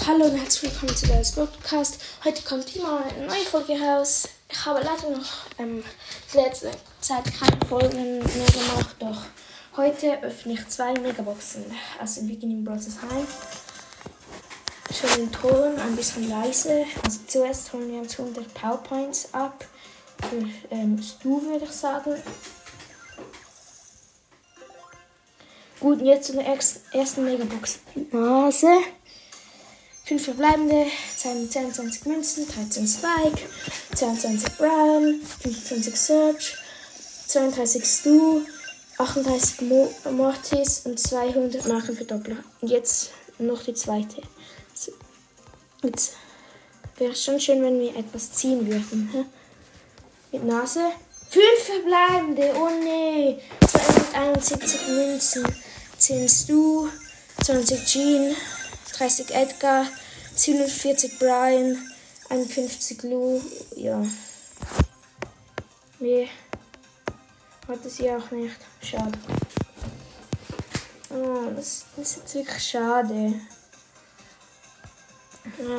Hallo und herzlich willkommen zu der Podcast. Heute kommt immer eine neue Folge raus. Ich habe leider noch ähm, letzte Zeit keine Folgen mehr gemacht, doch heute öffne ich zwei Megaboxen. Also wir gehen in Bros. heim. Schon den Ton ein bisschen leise. Also zuerst holen wir uns 100 Powerpoints ab. Für ähm, Stu würde ich sagen. Gut, jetzt zu der ersten Megabox. Nase. 5 verbleibende, 22 Münzen, 13 Spike, 22 Brian, 25 Search, 32 Stu, 38 Mo Mortis und 200 Markenverdoppler. Und jetzt noch die zweite. Jetzt wäre schon schön, wenn wir etwas ziehen würden. Hä? Mit Nase. 5 verbleibende, oh nee. 271 Münzen. 10 Stu, 20 Jean, 30 Edgar, 47 Brian, 51 Lou, ja. Nee, hatte sie auch nicht. Schade. Oh, das, das ist jetzt wirklich schade. Ja.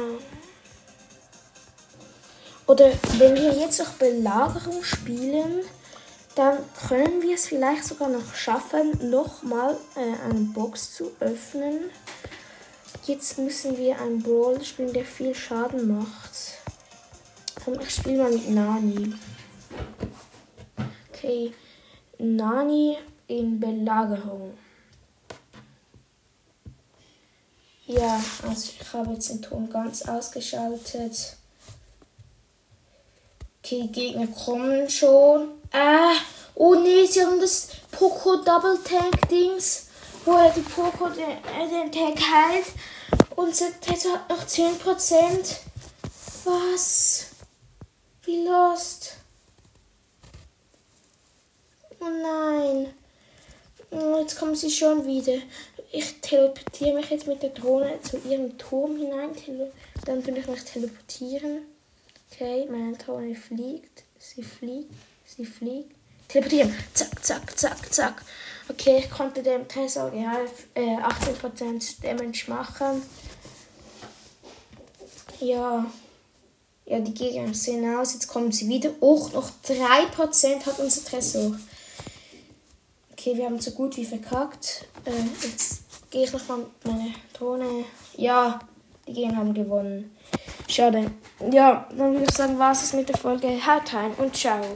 Oder wenn wir jetzt noch Belagerung spielen, dann können wir es vielleicht sogar noch schaffen, nochmal äh, eine Box zu öffnen. Jetzt müssen wir einen Brawl spielen, der viel Schaden macht. Komm, ich spiele mal mit Nani. Okay, Nani in Belagerung. Ja, also ich habe jetzt den Ton ganz ausgeschaltet. Okay, Gegner kommen schon. Ah, oh nee, sie haben das Poco Double Tank Dings, wo er die Poco den, äh, den Tank heilt. Und Teto hat noch 10%. Was? Wie lost? Oh nein. Oh, jetzt kommen sie schon wieder. Ich teleportiere mich jetzt mit der Drohne zu ihrem Turm hinein. Dann will ich mich teleportieren. Okay, meine Drohne fliegt. Sie fliegt. Sie fliegt. Teleportieren. Zack, zack, zack, zack. Okay, ich konnte dem Tresor äh, 18% Damage machen. Ja. Ja, die Gegner sehen aus. Jetzt kommen sie wieder. Och, noch 3% hat unser Tresor. Okay, wir haben so gut wie verkackt. Äh, jetzt gehe ich nochmal mit meiner Drohne. Ja, die Gegner haben gewonnen. Schade. Ja, dann würde ich sagen, war es mit der Folge. Haut rein und ciao.